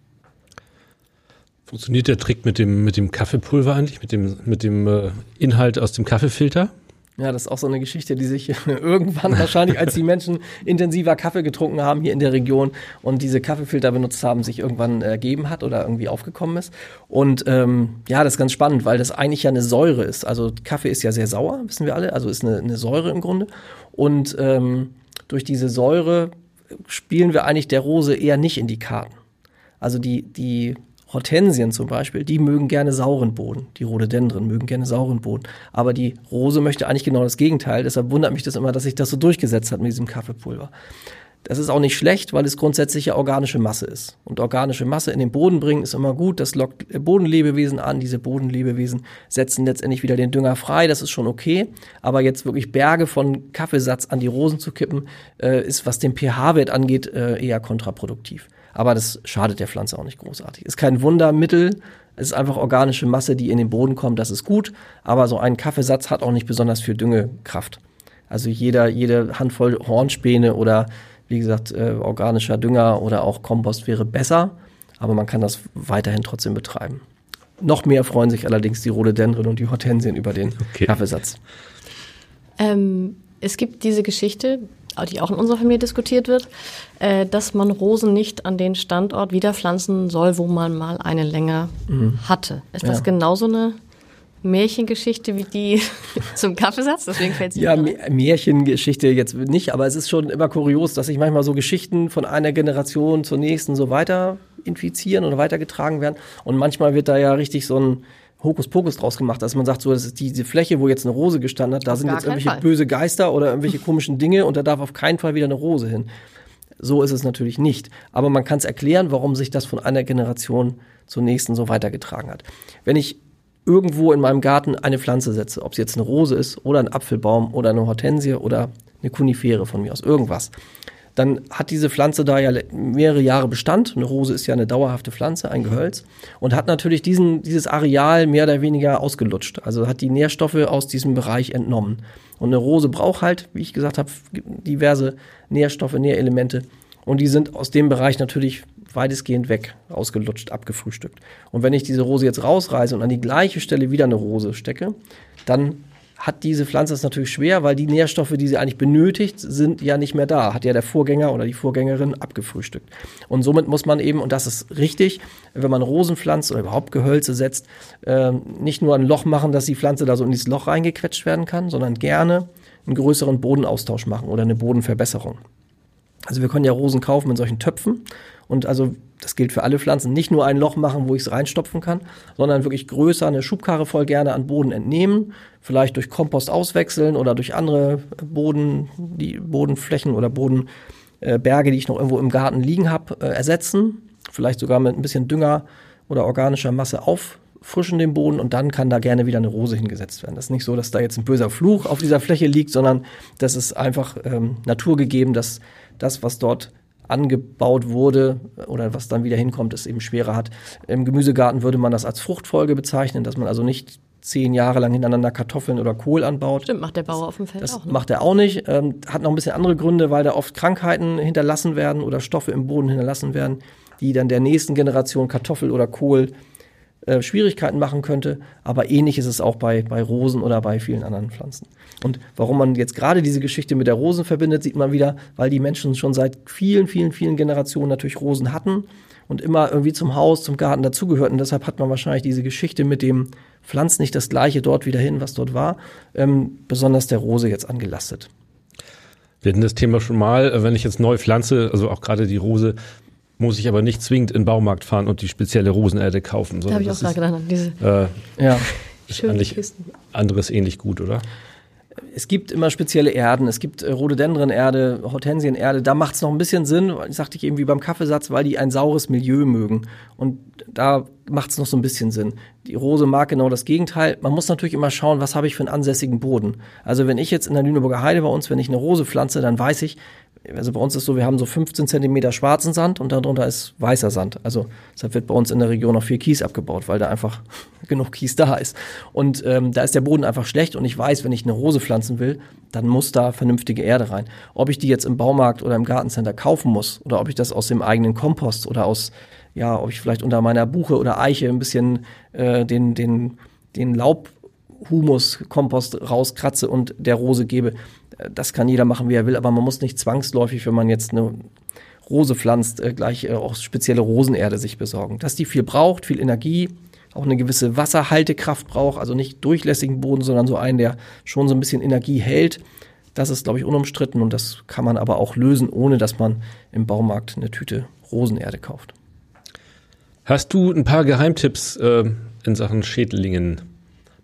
Funktioniert der Trick mit dem, mit dem Kaffeepulver eigentlich, mit dem, mit dem äh, Inhalt aus dem Kaffeefilter? Ja, das ist auch so eine Geschichte, die sich irgendwann wahrscheinlich, als die Menschen intensiver Kaffee getrunken haben hier in der Region und diese Kaffeefilter benutzt haben, sich irgendwann ergeben hat oder irgendwie aufgekommen ist. Und ähm, ja, das ist ganz spannend, weil das eigentlich ja eine Säure ist. Also Kaffee ist ja sehr sauer, wissen wir alle, also ist eine, eine Säure im Grunde. Und ähm, durch diese Säure spielen wir eigentlich der Rose eher nicht in die Karten. Also die, die Hortensien zum Beispiel, die mögen gerne sauren Boden. Die Rhododendren mögen gerne sauren Boden. Aber die Rose möchte eigentlich genau das Gegenteil. Deshalb wundert mich das immer, dass sich das so durchgesetzt hat mit diesem Kaffeepulver. Das ist auch nicht schlecht, weil es grundsätzlich ja organische Masse ist. Und organische Masse in den Boden bringen ist immer gut. Das lockt Bodenlebewesen an. Diese Bodenlebewesen setzen letztendlich wieder den Dünger frei. Das ist schon okay. Aber jetzt wirklich Berge von Kaffeesatz an die Rosen zu kippen, äh, ist, was den pH-Wert angeht, äh, eher kontraproduktiv. Aber das schadet der Pflanze auch nicht großartig. Ist kein Wundermittel. Es ist einfach organische Masse, die in den Boden kommt. Das ist gut. Aber so ein Kaffeesatz hat auch nicht besonders viel Düngekraft. Also jeder, jede Handvoll Hornspäne oder wie gesagt, äh, organischer Dünger oder auch Kompost wäre besser, aber man kann das weiterhin trotzdem betreiben. Noch mehr freuen sich allerdings die Rhododendren und die Hortensien über den Okay. Kaffeesatz. Ähm, es gibt diese Geschichte, die auch in unserer Familie diskutiert wird, äh, dass man Rosen nicht an den Standort wieder pflanzen soll, wo man mal eine länger hatte. Ist das Ja. genauso eine Märchengeschichte wie die zum Kaffeesatz? Deswegen fällt sie Ja, Märchengeschichte jetzt nicht, aber es ist schon immer kurios, dass sich manchmal so Geschichten von einer Generation zur nächsten so weiter infizieren oder weitergetragen werden. Und manchmal wird da ja richtig so ein Hokuspokus draus gemacht, dass man sagt, so, das ist diese Fläche, wo jetzt eine Rose gestanden hat, da Auf sind jetzt irgendwelche Fall. böse Geister oder irgendwelche komischen Dinge und da darf auf keinen Fall wieder eine Rose hin. So ist es natürlich nicht. Aber man kann es erklären, warum sich das von einer Generation zur nächsten so weitergetragen hat. Wenn ich irgendwo in meinem Garten eine Pflanze setze, ob es jetzt eine Rose ist oder ein Apfelbaum oder eine Hortensie oder eine Kunifere von mir aus, irgendwas, dann hat diese Pflanze da ja mehrere Jahre Bestand. Eine Rose ist ja eine dauerhafte Pflanze, ein Gehölz und hat natürlich diesen, dieses Areal mehr oder weniger ausgelutscht. Also hat die Nährstoffe aus diesem Bereich entnommen. Und eine Rose braucht halt, wie ich gesagt habe, diverse Nährstoffe, Nährelemente. Und die sind aus dem Bereich natürlich weitestgehend weg, ausgelutscht, abgefrühstückt. Und wenn ich diese Rose jetzt rausreiße und an die gleiche Stelle wieder eine Rose stecke, dann hat diese Pflanze es natürlich schwer, weil die Nährstoffe, die sie eigentlich benötigt, sind ja nicht mehr da. Hat ja der Vorgänger oder die Vorgängerin abgefrühstückt. Und somit muss man eben, und das ist richtig, wenn man Rosen pflanzt oder überhaupt Gehölze setzt, ähm, nicht nur ein Loch machen, dass die Pflanze da so in dieses Loch reingequetscht werden kann, sondern gerne einen größeren Bodenaustausch machen oder eine Bodenverbesserung. Also wir können ja Rosen kaufen in solchen Töpfen und also das gilt für alle Pflanzen, nicht nur ein Loch machen, wo ich es reinstopfen kann, sondern wirklich größer eine Schubkarre voll gerne an Boden entnehmen, vielleicht durch Kompost auswechseln oder durch andere Boden, die Bodenflächen oder Bodenberge, äh, die ich noch irgendwo im Garten liegen habe, äh, ersetzen, vielleicht sogar mit ein bisschen Dünger oder organischer Masse auffrischen den Boden und dann kann da gerne wieder eine Rose hingesetzt werden. Das ist nicht so, dass da jetzt ein böser Fluch auf dieser Fläche liegt, sondern das ist einfach ähm, naturgegeben, dass das, was dort angebaut wurde oder was dann wieder hinkommt, es eben schwerer hat. Im Gemüsegarten würde man das als Fruchtfolge bezeichnen, dass man also nicht zehn Jahre lang hintereinander Kartoffeln oder Kohl anbaut. Stimmt, macht der Bauer auf dem Feld Das auch. Ne? macht er auch nicht. Ähm, hat noch ein bisschen andere Gründe, weil da oft Krankheiten hinterlassen werden oder Stoffe im Boden hinterlassen werden, die dann der nächsten Generation Kartoffel oder Kohl äh, Schwierigkeiten machen könnte. Aber ähnlich ist es auch bei, bei Rosen oder bei vielen anderen Pflanzen. Und warum man jetzt gerade diese Geschichte mit der Rosen verbindet, sieht man wieder, weil die Menschen schon seit vielen, vielen, vielen Generationen natürlich Rosen hatten und immer irgendwie zum Haus, zum Garten dazugehörten. Deshalb hat man wahrscheinlich diese Geschichte mit dem Pflanz nicht das gleiche dort wieder hin, was dort war, ähm, besonders der Rose jetzt angelastet. Wir hatten das Thema schon mal, äh, wenn ich jetzt neu pflanze, also auch gerade die Rose, muss ich aber nicht zwingend in den Baumarkt fahren und die spezielle Rosenerde kaufen. Da habe ich auch das gerade gedacht, diese ist, äh, Ja. ist schönen Kisten. anderes ähnlich gut, oder? Es gibt immer spezielle Erden. Es gibt äh, Rhododendrenerde, Hortensienerde. Da macht es noch ein bisschen Sinn, sagte ich eben wie beim Kaffeesatz, weil die ein saures Milieu mögen. Und da macht es noch so ein bisschen Sinn. Die Rose mag genau das Gegenteil. Man muss natürlich immer schauen, was habe ich für einen ansässigen Boden. Also wenn ich jetzt in der Lüneburger Heide bei uns, wenn ich eine Rose pflanze, dann weiß ich, also bei uns ist so, wir haben so 15 Zentimeter schwarzen Sand und darunter ist weißer Sand. Also deshalb wird bei uns in der Region noch viel Kies abgebaut, weil da einfach genug Kies da ist. Und ähm, da ist der Boden einfach schlecht und ich weiß, wenn ich eine Rose pflanzen will, dann muss da vernünftige Erde rein. Ob ich die jetzt im Baumarkt oder im Gartencenter kaufen muss oder ob ich das aus dem eigenen Kompost oder aus, ja, ob ich vielleicht unter meiner Buche oder Eiche ein bisschen äh, den, den, den Laubhumus-Kompost rauskratze und der Rose gebe. Das kann jeder machen, wie er will, aber man muss nicht zwangsläufig, wenn man jetzt eine Rose pflanzt, äh, gleich äh, auch spezielle Rosenerde sich besorgen. Dass die viel braucht, viel Energie, auch eine gewisse Wasserhaltekraft braucht, also nicht durchlässigen Boden, sondern so einen, der schon so ein bisschen Energie hält. Das ist, glaube ich, unumstritten und das kann man aber auch lösen, ohne dass man im Baumarkt eine Tüte Rosenerde kauft. Hast du ein paar Geheimtipps äh, in Sachen Schädlingen?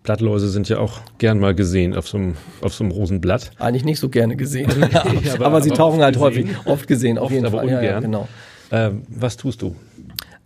Blattläuse sind ja auch gern mal gesehen auf so einem, auf so einem Rosenblatt. Eigentlich nicht so gerne gesehen. aber- aber, sie aber tauchen oft halt gesehen. häufig, oft gesehen, auf Oft, jeden Fall. Ja, ja, ungern. genau. Ähm, was tust du?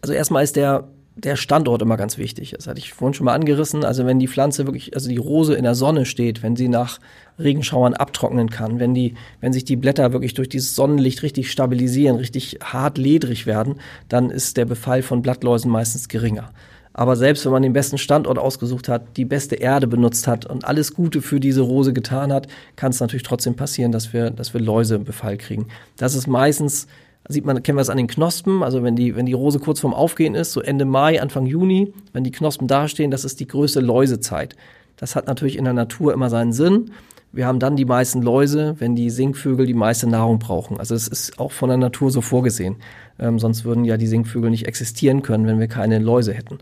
Also erstmal ist der, der Standort immer ganz wichtig. Das hatte ich vorhin schon mal angerissen. Also wenn die Pflanze wirklich, also die Rose in der Sonne steht, wenn sie nach Regenschauern abtrocknen kann, wenn die, wenn sich die Blätter wirklich durch dieses Sonnenlicht richtig stabilisieren, richtig hart ledrig werden, dann ist der Befall von Blattläusen meistens geringer. Aber selbst wenn man den besten Standort ausgesucht hat, die beste Erde benutzt hat und alles Gute für diese Rose getan hat, kann es natürlich trotzdem passieren, dass wir, dass wir Läuse im Befall kriegen. Das ist meistens sieht man, kennen wir es an den Knospen, also wenn die, wenn die Rose kurz vorm Aufgehen ist, so Ende Mai, Anfang Juni, wenn die Knospen dastehen, das ist die größte Läusezeit. Das hat natürlich in der Natur immer seinen Sinn. Wir haben dann die meisten Läuse, wenn die Singvögel die meiste Nahrung brauchen. Also es ist auch von der Natur so vorgesehen. Ähm, sonst würden ja die Singvögel nicht existieren können, wenn wir keine Läuse hätten.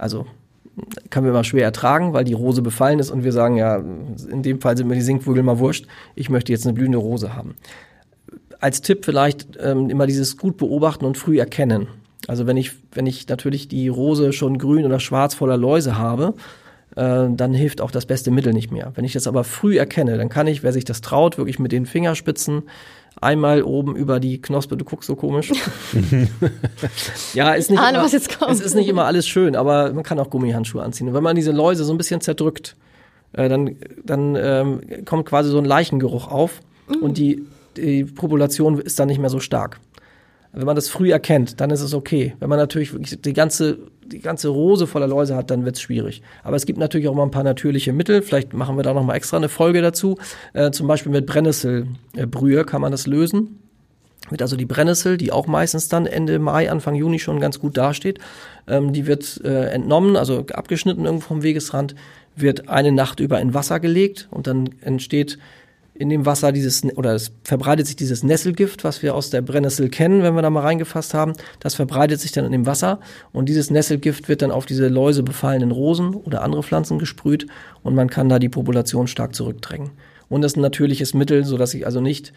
Also können wir mal schwer ertragen, weil die Rose befallen ist und wir sagen, ja, in dem Fall sind mir die Singvögel mal wurscht, ich möchte jetzt eine blühende Rose haben. Als Tipp vielleicht ähm, immer dieses gut beobachten und früh erkennen. Also wenn ich, wenn ich natürlich die Rose schon grün oder schwarz voller Läuse habe, äh, dann hilft auch das beste Mittel nicht mehr. Wenn ich das aber früh erkenne, dann kann ich, wer sich das traut, wirklich mit den Fingerspitzen einmal oben über die Knospe, du guckst so komisch. ja, ist nicht, Ahne, immer, was jetzt kommt. es ist nicht immer alles schön, aber man kann auch Gummihandschuhe anziehen. Und wenn man diese Läuse so ein bisschen zerdrückt, äh, dann, dann ähm, kommt quasi so ein Leichengeruch auf Mhm. und die, die Population ist dann nicht mehr so stark. Wenn man das früh erkennt, dann ist es okay. Wenn man natürlich wirklich die ganze, die ganze Rose voller Läuse hat, dann wird es schwierig. Aber es gibt natürlich auch mal ein paar natürliche Mittel. Vielleicht machen wir da noch mal extra eine Folge dazu. Äh, zum Beispiel mit Brennnesselbrühe kann man das lösen. Wird also die Brennnessel, die auch meistens dann Ende Mai, Anfang Juni schon ganz gut dasteht, ähm, die wird äh, entnommen, also abgeschnitten irgendwo vom Wegesrand, wird eine Nacht über in Wasser gelegt und dann entsteht in dem Wasser dieses, oder es verbreitet sich dieses Nesselgift, was wir aus der Brennnessel kennen, wenn wir da mal reingefasst haben. Das verbreitet sich dann in dem Wasser und dieses Nesselgift wird dann auf diese Läuse befallenen Rosen oder andere Pflanzen gesprüht und man kann da die Population stark zurückdrängen. Und das ist ein natürliches Mittel, so dass ich also nicht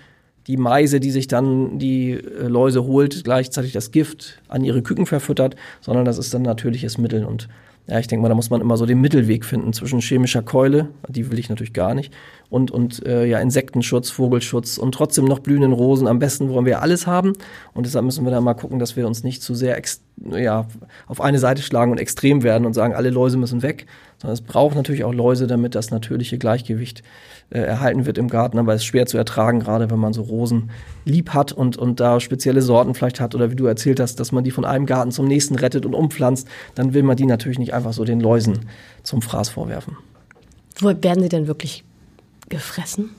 die Meise, die sich dann die äh, Läuse holt, gleichzeitig das Gift an ihre Küken verfüttert, sondern das ist dann natürliches Mittel und ja, ich denke mal, da muss man immer so den Mittelweg finden zwischen chemischer Keule, die will ich natürlich gar nicht, und, und äh, ja, Insektenschutz, Vogelschutz und trotzdem noch blühenden Rosen. Am besten wollen wir alles haben. Und deshalb müssen wir da mal gucken, dass wir uns nicht zu sehr ja, auf eine Seite schlagen und extrem werden und sagen, alle Läuse müssen weg. Es braucht natürlich auch Läuse, damit das natürliche Gleichgewicht äh, erhalten wird im Garten. Aber es ist schwer zu ertragen, gerade wenn man so Rosen lieb hat und, und da spezielle Sorten vielleicht hat. Oder wie du erzählt hast, dass man die von einem Garten zum nächsten rettet und umpflanzt, dann will man die natürlich nicht einfach so den Läusen zum Fraß vorwerfen. Wo werden sie denn wirklich gefressen?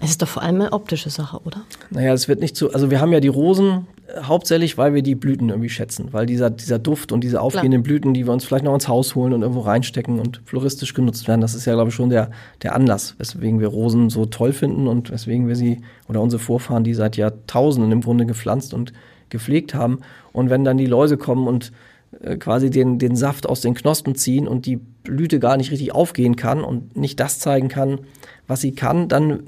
Es ist doch vor allem eine optische Sache, oder? Naja, es wird nicht so, also wir haben ja die Rosen äh, hauptsächlich, weil wir die Blüten irgendwie schätzen, weil dieser, dieser Duft und diese aufgehenden Blüten, die wir uns vielleicht noch ins Haus holen und irgendwo reinstecken und floristisch genutzt werden, das ist ja, glaube ich, schon der, der Anlass, weswegen wir Rosen so toll finden und weswegen wir sie oder unsere Vorfahren die seit Jahrtausenden im Grunde gepflanzt und gepflegt haben. Und wenn dann die Läuse kommen und quasi den, den Saft aus den Knospen ziehen und die Blüte gar nicht richtig aufgehen kann und nicht das zeigen kann, was sie kann, dann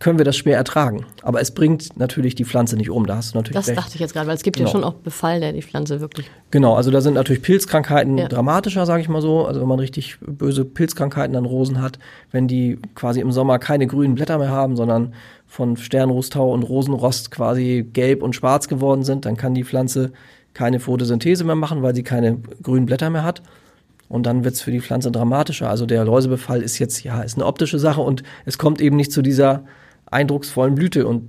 können wir das schwer ertragen. Aber es bringt natürlich die Pflanze nicht um. Da hast du natürlich Das recht. dachte ich jetzt gerade, weil es gibt Genau. ja schon auch Befall, der die Pflanze wirklich. Genau, also da sind natürlich Pilzkrankheiten Ja. dramatischer, sage ich mal so. Also wenn man richtig böse Pilzkrankheiten an Rosen hat, wenn die quasi im Sommer keine grünen Blätter mehr haben, sondern von Sternrostau und Rosenrost quasi gelb und schwarz geworden sind, dann kann die Pflanze keine Photosynthese mehr machen, weil sie keine grünen Blätter mehr hat. Und dann wird's für die Pflanze dramatischer. Also der Läusebefall ist jetzt, ja, ist eine optische Sache und es kommt eben nicht zu dieser eindrucksvollen Blüte. Und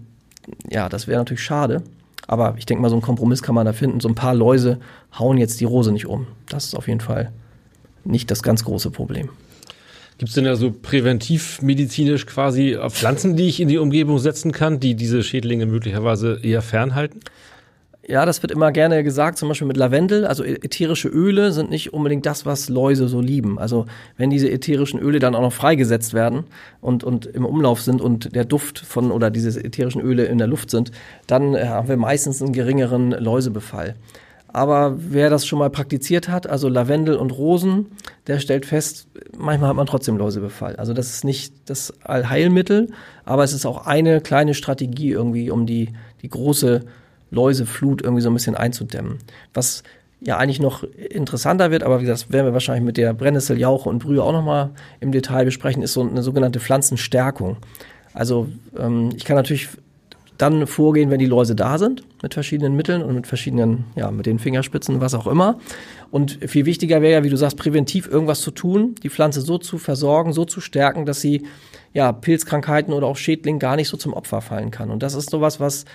ja, das wäre natürlich schade. Aber ich denke mal, so einen Kompromiss kann man da finden. So ein paar Läuse hauen jetzt die Rose nicht um. Das ist auf jeden Fall nicht das ganz große Problem. Gibt es denn da so präventivmedizinisch quasi Pflanzen, die ich in die Umgebung setzen kann, die diese Schädlinge möglicherweise eher fernhalten? Ja, das wird immer gerne gesagt, zum Beispiel mit Lavendel. Also ätherische Öle sind nicht unbedingt das, was Läuse so lieben. Also wenn diese ätherischen Öle dann auch noch freigesetzt werden und, und im Umlauf sind und der Duft von oder diese ätherischen Öle in der Luft sind, dann äh, haben wir meistens einen geringeren Läusebefall. Aber wer das schon mal praktiziert hat, also Lavendel und Rosen, der stellt fest, manchmal hat man trotzdem Läusebefall. Also das ist nicht das Allheilmittel, aber es ist auch eine kleine Strategie irgendwie, um die, die große Läuseflut irgendwie so ein bisschen einzudämmen. Was ja eigentlich noch interessanter wird, aber wie gesagt, das werden wir wahrscheinlich mit der Brennnessel, Jauche und Brühe auch nochmal im Detail besprechen, ist so eine sogenannte Pflanzenstärkung. Also ähm, ich kann natürlich dann vorgehen, wenn die Läuse da sind, mit verschiedenen Mitteln und mit verschiedenen, ja, mit den Fingerspitzen, was auch immer. Und viel wichtiger wäre ja, wie du sagst, präventiv irgendwas zu tun, die Pflanze so zu versorgen, so zu stärken, dass sie ja Pilzkrankheiten oder auch Schädlingen gar nicht so zum Opfer fallen kann. Und das ist sowas, was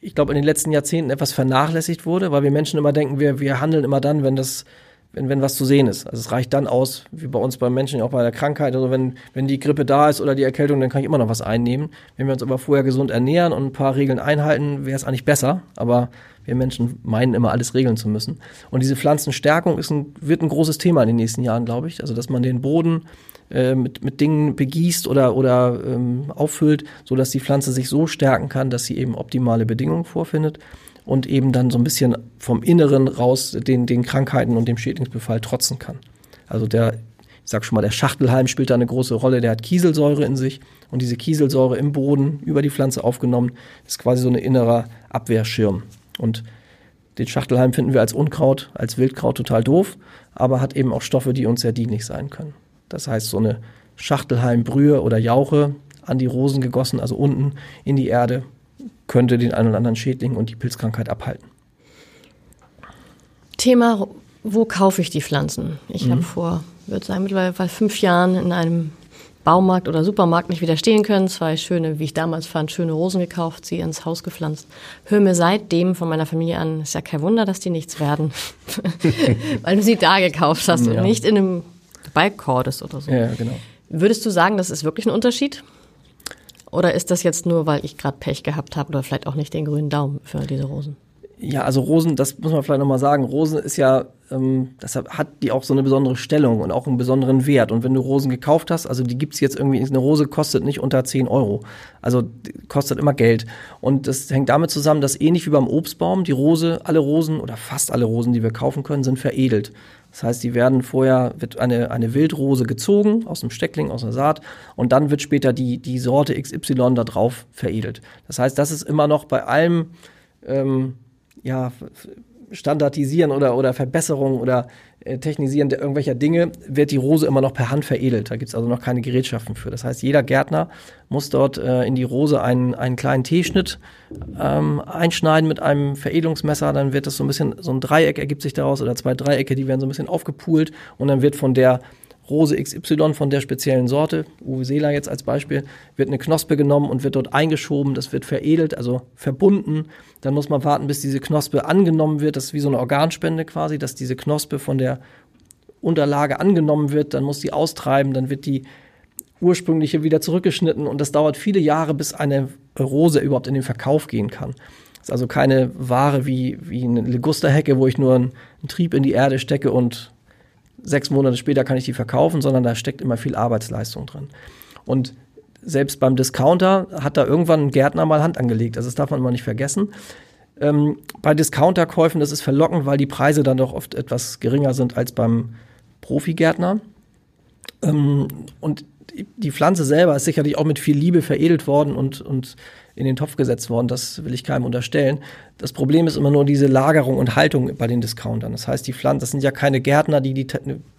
ich glaube, in den letzten Jahrzehnten etwas vernachlässigt wurde, weil wir Menschen immer denken, wir, wir handeln immer dann, wenn das, wenn, wenn was zu sehen ist. Also es reicht dann aus, wie bei uns beim Menschen, auch bei der Krankheit. Also wenn, wenn die Grippe da ist oder die Erkältung, dann kann ich immer noch was einnehmen. Wenn wir uns aber vorher gesund ernähren und ein paar Regeln einhalten, wäre es eigentlich besser. Aber wir Menschen meinen immer alles regeln zu müssen. Und diese Pflanzenstärkung ist ein, wird ein großes Thema in den nächsten Jahren, glaube ich. Also dass man den Boden äh, mit, mit Dingen begießt oder, oder ähm, auffüllt, so dass die Pflanze sich so stärken kann, dass sie eben optimale Bedingungen vorfindet und eben dann so ein bisschen vom Inneren raus den, den Krankheiten und dem Schädlingsbefall trotzen kann. Also der, ich sag schon mal, der Schachtelhalm spielt da eine große Rolle, der hat Kieselsäure in sich und diese Kieselsäure im Boden über die Pflanze aufgenommen ist quasi so ein innerer Abwehrschirm. Und den Schachtelhalm finden wir als Unkraut, als Wildkraut total doof, aber hat eben auch Stoffe, die uns sehr dienlich sein können. Das heißt, so eine Schachtelhalmbrühe oder Jauche an die Rosen gegossen, also unten in die Erde, könnte den einen oder anderen Schädling und die Pilzkrankheit abhalten. Thema, wo kaufe ich die Pflanzen? Ich mhm. habe vor, würde sagen, mittlerweile fünf Jahren in einem Baumarkt oder Supermarkt nicht widerstehen können. Zwei schöne, wie ich damals fand, schöne Rosen gekauft, sie ins Haus gepflanzt. Höre mir seitdem von meiner Familie an, ist ja kein Wunder, dass die nichts werden. Weil du sie da gekauft hast ja. und nicht in einem Balkkordes oder so. Ja, genau. Würdest du sagen, das ist wirklich ein Unterschied? Oder ist das jetzt nur, weil ich gerade Pech gehabt habe oder vielleicht auch nicht den grünen Daumen für diese Rosen? Ja, also Rosen, das muss man vielleicht nochmal sagen. Rosen ist ja, ähm, deshalb hat die auch so eine besondere Stellung und auch einen besonderen Wert. Und wenn du Rosen gekauft hast, also die gibt's jetzt irgendwie, eine Rose kostet nicht unter 10 Euro. Also kostet immer Geld. Und das hängt damit zusammen, dass ähnlich wie beim Obstbaum, die Rose, alle Rosen oder fast alle Rosen, die wir kaufen können, sind veredelt. Das heißt, die werden vorher, wird eine, eine Wildrose gezogen aus dem Steckling, aus der Saat und dann wird später die, die Sorte XY da drauf veredelt. Das heißt, das ist immer noch bei allem, ähm, ja, Standardisieren oder, oder Verbesserung oder äh, Technisieren irgendwelcher Dinge wird die Rose immer noch per Hand veredelt. Da gibt es also noch keine Gerätschaften für. Das heißt, jeder Gärtner muss dort äh, in die Rose einen, einen kleinen T-Schnitt ähm, einschneiden mit einem Veredelungsmesser. Dann wird das so ein bisschen, so ein Dreieck ergibt sich daraus oder zwei Dreiecke, die werden so ein bisschen aufgepult und dann wird von der Rose XY von der speziellen Sorte, Uwe Seeler jetzt als Beispiel, wird eine Knospe genommen und wird dort eingeschoben, das wird veredelt, also verbunden. Dann muss man warten, bis diese Knospe angenommen wird. Das ist wie so eine Organspende quasi, dass diese Knospe von der Unterlage angenommen wird. Dann muss die austreiben, dann wird die ursprüngliche wieder zurückgeschnitten und das dauert viele Jahre, bis eine Rose überhaupt in den Verkauf gehen kann. Das ist also keine Ware wie, wie eine Ligusterhecke, wo ich nur einen, einen Trieb in die Erde stecke und sechs Monate später kann ich die verkaufen, sondern da steckt immer viel Arbeitsleistung drin. Und selbst beim Discounter hat da irgendwann ein Gärtner mal Hand angelegt. Also das darf man immer nicht vergessen. Ähm, bei Discounterkäufen, das ist verlockend, weil die Preise dann doch oft etwas geringer sind als beim Profigärtner. Ähm, und die Pflanze selber ist sicherlich auch mit viel Liebe veredelt worden und, und in den Topf gesetzt worden. Das will ich keinem unterstellen. Das Problem ist immer nur diese Lagerung und Haltung bei den Discountern. Das heißt, die Pflanzen, das sind ja keine Gärtner, die die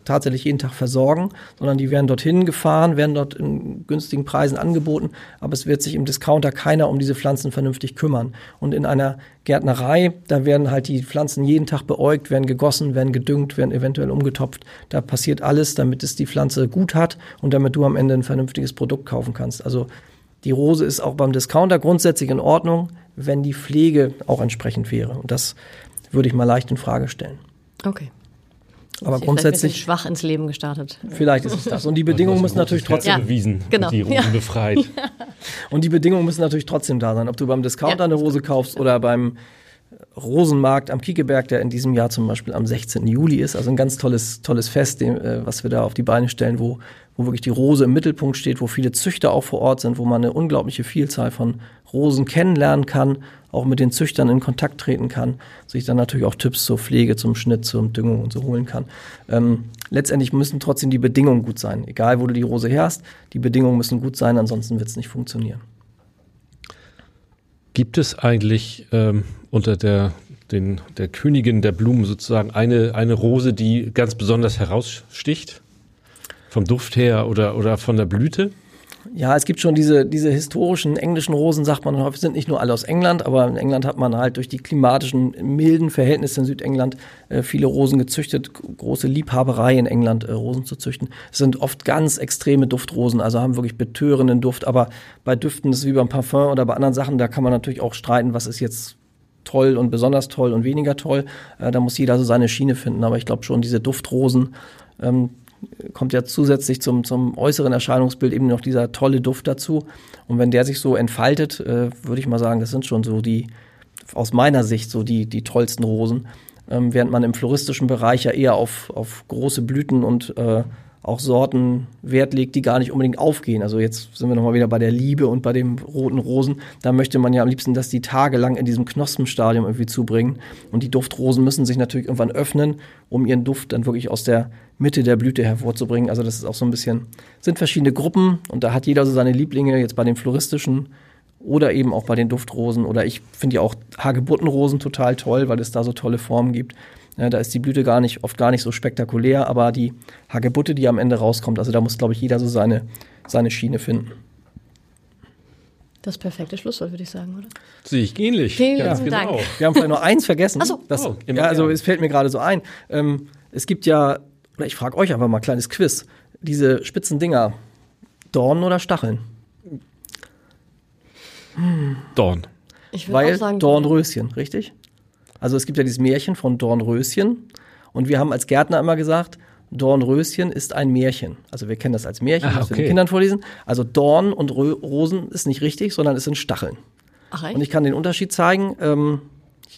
tatsächlich jeden Tag versorgen, sondern die werden dorthin gefahren, werden dort in günstigen Preisen angeboten, aber es wird sich im Discounter keiner um diese Pflanzen vernünftig kümmern. Und in einer Gärtnerei, da werden halt die Pflanzen jeden Tag beäugt, werden gegossen, werden gedüngt, werden eventuell umgetopft. Da passiert alles, damit es die Pflanze gut hat und damit du am Ende ein vernünftiges Produkt kaufen kannst. Also die Rose ist auch beim Discounter grundsätzlich in Ordnung, wenn die Pflege auch entsprechend wäre. Und das würde ich mal leicht in Frage stellen. Okay. Aber Sie grundsätzlich schwach ins Leben gestartet. Vielleicht ist es das. Und die Bedingungen müssen natürlich trotzdem ja, bewiesen, genau. die Rosen ja. befreit. Und die Bedingungen müssen natürlich trotzdem da sein. Ob du beim Discounter ja. eine Rose kaufst oder beim Rosenmarkt am Kiekeberg, der in diesem Jahr zum Beispiel am 16. Juli ist. Also ein ganz tolles, tolles Fest, äh, was wir da auf die Beine stellen, wo, wo wirklich die Rose im Mittelpunkt steht, wo viele Züchter auch vor Ort sind, wo man eine unglaubliche Vielzahl von Rosen kennenlernen kann, auch mit den Züchtern in Kontakt treten kann, sich dann natürlich auch Tipps zur Pflege, zum Schnitt, zur Düngung und so holen kann. Ähm, letztendlich müssen trotzdem die Bedingungen gut sein. Egal, wo du die Rose herst, die Bedingungen müssen gut sein, ansonsten wird es nicht funktionieren. Gibt es eigentlich ähm, unter der, den, der Königin der Blumen sozusagen eine, eine Rose, die ganz besonders heraussticht? Vom Duft her oder, oder von der Blüte? Ja, es gibt schon diese, diese historischen englischen Rosen, sagt man häufig, sind nicht nur alle aus England, aber in England hat man halt durch die klimatischen milden Verhältnisse in Südengland äh, viele Rosen gezüchtet, große Liebhaberei in England, äh, Rosen zu züchten. Es sind oft ganz extreme Duftrosen, also haben wirklich betörenden Duft, aber bei Düften ist es wie beim Parfum oder bei anderen Sachen, da kann man natürlich auch streiten, was ist jetzt toll und besonders toll und weniger toll. Äh, da muss jeder so seine Schiene finden. Aber ich glaube schon, diese Duftrosen ähm, kommt ja zusätzlich zum, zum äußeren Erscheinungsbild eben noch dieser tolle Duft dazu. Und wenn der sich so entfaltet, äh, würde ich mal sagen, das sind schon so die, aus meiner Sicht, so die, die tollsten Rosen. Ähm, während man im floristischen Bereich ja eher auf, auf große Blüten und äh, auch Sorten Wert legt, die gar nicht unbedingt aufgehen. Also jetzt sind wir nochmal wieder bei der Liebe und bei den roten Rosen. Da möchte man ja am liebsten, dass die tagelang in diesem Knospenstadium irgendwie zubringen. Und die Duftrosen müssen sich natürlich irgendwann öffnen, um ihren Duft dann wirklich aus der Mitte der Blüte hervorzubringen. Also das ist auch so ein bisschen, sind verschiedene Gruppen und da hat jeder so seine Lieblinge, jetzt bei den floristischen oder eben auch bei den Duftrosen. Oder ich finde ja auch Hagebuttenrosen total toll, weil es da so tolle Formen gibt. Ja, da ist die Blüte gar nicht, oft gar nicht so spektakulär, aber die Hagebutte, die am Ende rauskommt, also da muss, glaube ich, jeder so seine, seine Schiene finden. Das perfekte Schlusswort, würde ich sagen, oder? Sehe ich ähnlich. Vielen Ganz lieben genau. Dank. Wir haben vielleicht noch eins vergessen. Ach so. Das, Oh, immer ja, also es fällt mir gerade so ein. Ähm, es gibt ja, oder ich frage euch einfach mal, kleines Quiz. Diese spitzen Dinger, Dornen oder Stacheln? Dorn. Ich würde Weil auch sagen, Dornröschen, richtig? Also es gibt ja dieses Märchen von Dornröschen und wir haben als Gärtner immer gesagt, Dornröschen ist ein Märchen. Also wir kennen das als Märchen, Ah, das wir okay. den Kindern vorlesen. Also Dorn und Rö Rosen ist nicht richtig, sondern es sind Stacheln. Ach, echt? Und ich kann den Unterschied zeigen. Ähm,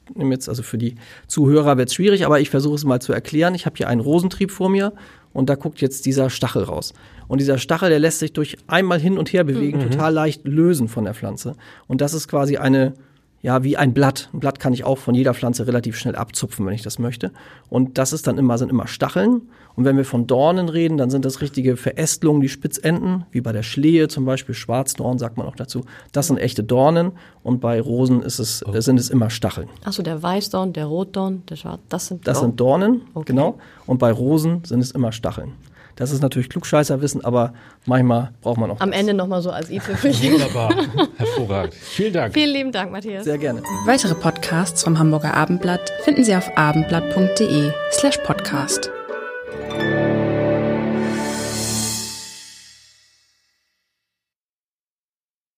ich nehme jetzt, also für die Zuhörer wird es schwierig, aber ich versuche es mal zu erklären. Ich habe hier einen Rosentrieb vor mir und da guckt jetzt dieser Stachel raus. Und dieser Stachel, der lässt sich durch einmal hin und her bewegen, total leicht lösen von der Pflanze. Und das ist quasi eine, ja, wie ein Blatt. Ein Blatt kann ich auch von jeder Pflanze relativ schnell abzupfen, wenn ich das möchte. Und das ist dann immer, sind immer Stacheln. Und wenn wir von Dornen reden, dann sind das richtige Verästelungen, die Spitzenden, wie bei der Schlehe zum Beispiel, Schwarzdorn sagt man auch dazu. Das sind echte Dornen. Und bei Rosen ist es, äh, sind es immer Stacheln. Achso, der Weißdorn, der Rotdorn, der Schwarz, das sind Das oh. sind Dornen, Okay. genau. Und bei Rosen sind es immer Stacheln. Das ist natürlich Klugscheißerwissen, aber manchmal braucht man auch Am das. Ende nochmal so als i-Tüpfelchen. Wunderbar. Hervorragend. Vielen Dank. Vielen lieben Dank, Matthias. Sehr gerne. Weitere Podcasts vom Hamburger Abendblatt finden Sie auf abendblatt.de slash podcast.